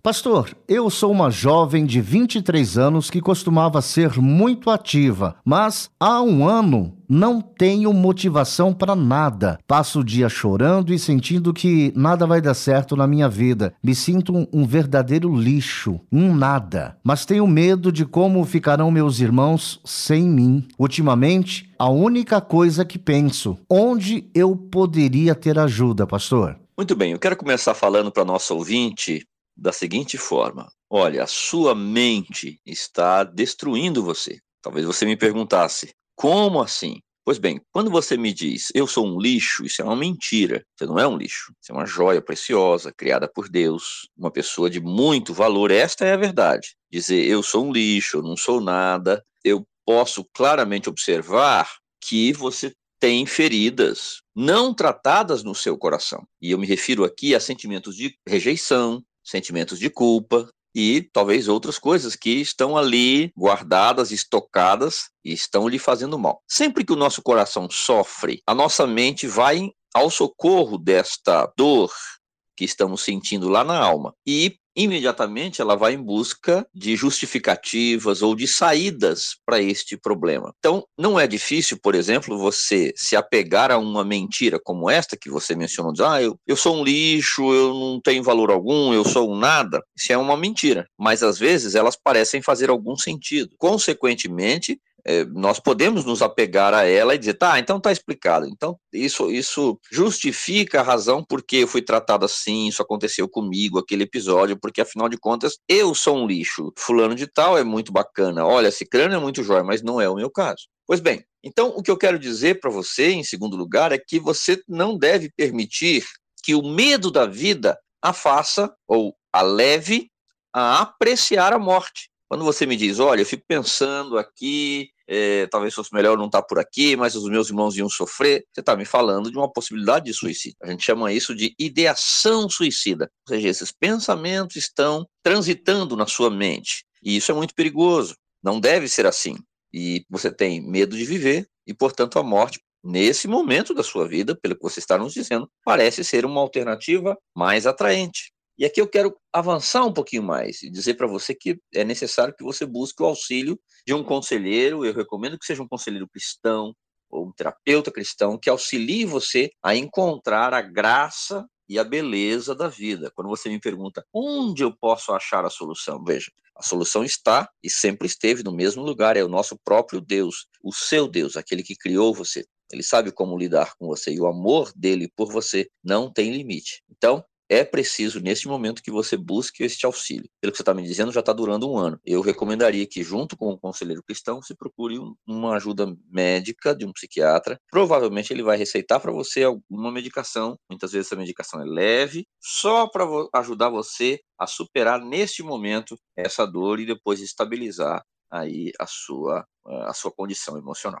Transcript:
Pastor, eu sou uma jovem de 23 anos que costumava ser muito ativa, mas há um ano não tenho motivação para nada. Passo o dia chorando e sentindo que nada vai dar certo na minha vida. Me sinto um, um verdadeiro lixo, um nada. Mas tenho medo de como ficarão meus irmãos sem mim. Ultimamente, a única coisa que penso, onde eu poderia ter ajuda, pastor? Muito bem, eu quero começar falando para nosso ouvinte da seguinte forma: olha, a sua mente está destruindo você. Talvez você me perguntasse: como assim? Pois bem, quando você me diz eu sou um lixo, isso é uma mentira. Você não é um lixo. Você é uma joia preciosa, criada por Deus, uma pessoa de muito valor. Esta é a verdade. Dizer eu sou um lixo, eu não sou nada, eu posso claramente observar que você tem feridas não tratadas no seu coração. E eu me refiro aqui a sentimentos de rejeição, sentimentos de culpa e talvez outras coisas que estão ali guardadas, estocadas e estão lhe fazendo mal. Sempre que o nosso coração sofre, a nossa mente vai ao socorro desta dor que estamos sentindo lá na alma e imediatamente ela vai em busca de justificativas ou de saídas para este problema. Então, não é difícil, por exemplo, você se apegar a uma mentira como esta que você mencionou, dizer, ah, eu, eu sou um lixo, eu não tenho valor algum, eu sou um nada. Isso é uma mentira, mas às vezes elas parecem fazer algum sentido. Consequentemente, é, nós podemos nos apegar a ela e dizer, tá, então tá explicado. Então, isso, isso justifica a razão porque eu fui tratado assim, isso aconteceu comigo, aquele episódio, porque afinal de contas, eu sou um lixo. Fulano de tal é muito bacana. Olha, crânio é muito jóia, mas não é o meu caso. Pois bem, então o que eu quero dizer para você, em segundo lugar, é que você não deve permitir que o medo da vida a faça ou a leve a apreciar a morte. Quando você me diz, olha, eu fico pensando aqui, é, talvez fosse melhor não estar por aqui, mas os meus irmãos iam sofrer. Você está me falando de uma possibilidade de suicídio. A gente chama isso de ideação suicida. Ou seja, esses pensamentos estão transitando na sua mente. E isso é muito perigoso. Não deve ser assim. E você tem medo de viver, e, portanto, a morte, nesse momento da sua vida, pelo que você está nos dizendo, parece ser uma alternativa mais atraente. E aqui eu quero avançar um pouquinho mais e dizer para você que é necessário que você busque o auxílio de um conselheiro. Eu recomendo que seja um conselheiro cristão ou um terapeuta cristão que auxilie você a encontrar a graça e a beleza da vida. Quando você me pergunta onde eu posso achar a solução, veja, a solução está e sempre esteve no mesmo lugar, é o nosso próprio Deus, o seu Deus, aquele que criou você. Ele sabe como lidar com você e o amor dele por você não tem limite. Então, é preciso, neste momento, que você busque este auxílio. Pelo que você está me dizendo, já está durando um ano. Eu recomendaria que, junto com o conselheiro cristão, você procure uma ajuda médica de um psiquiatra. Provavelmente ele vai receitar para você alguma medicação. Muitas vezes essa medicação é leve, só para ajudar você a superar neste momento essa dor e depois estabilizar aí a sua, a sua condição emocional.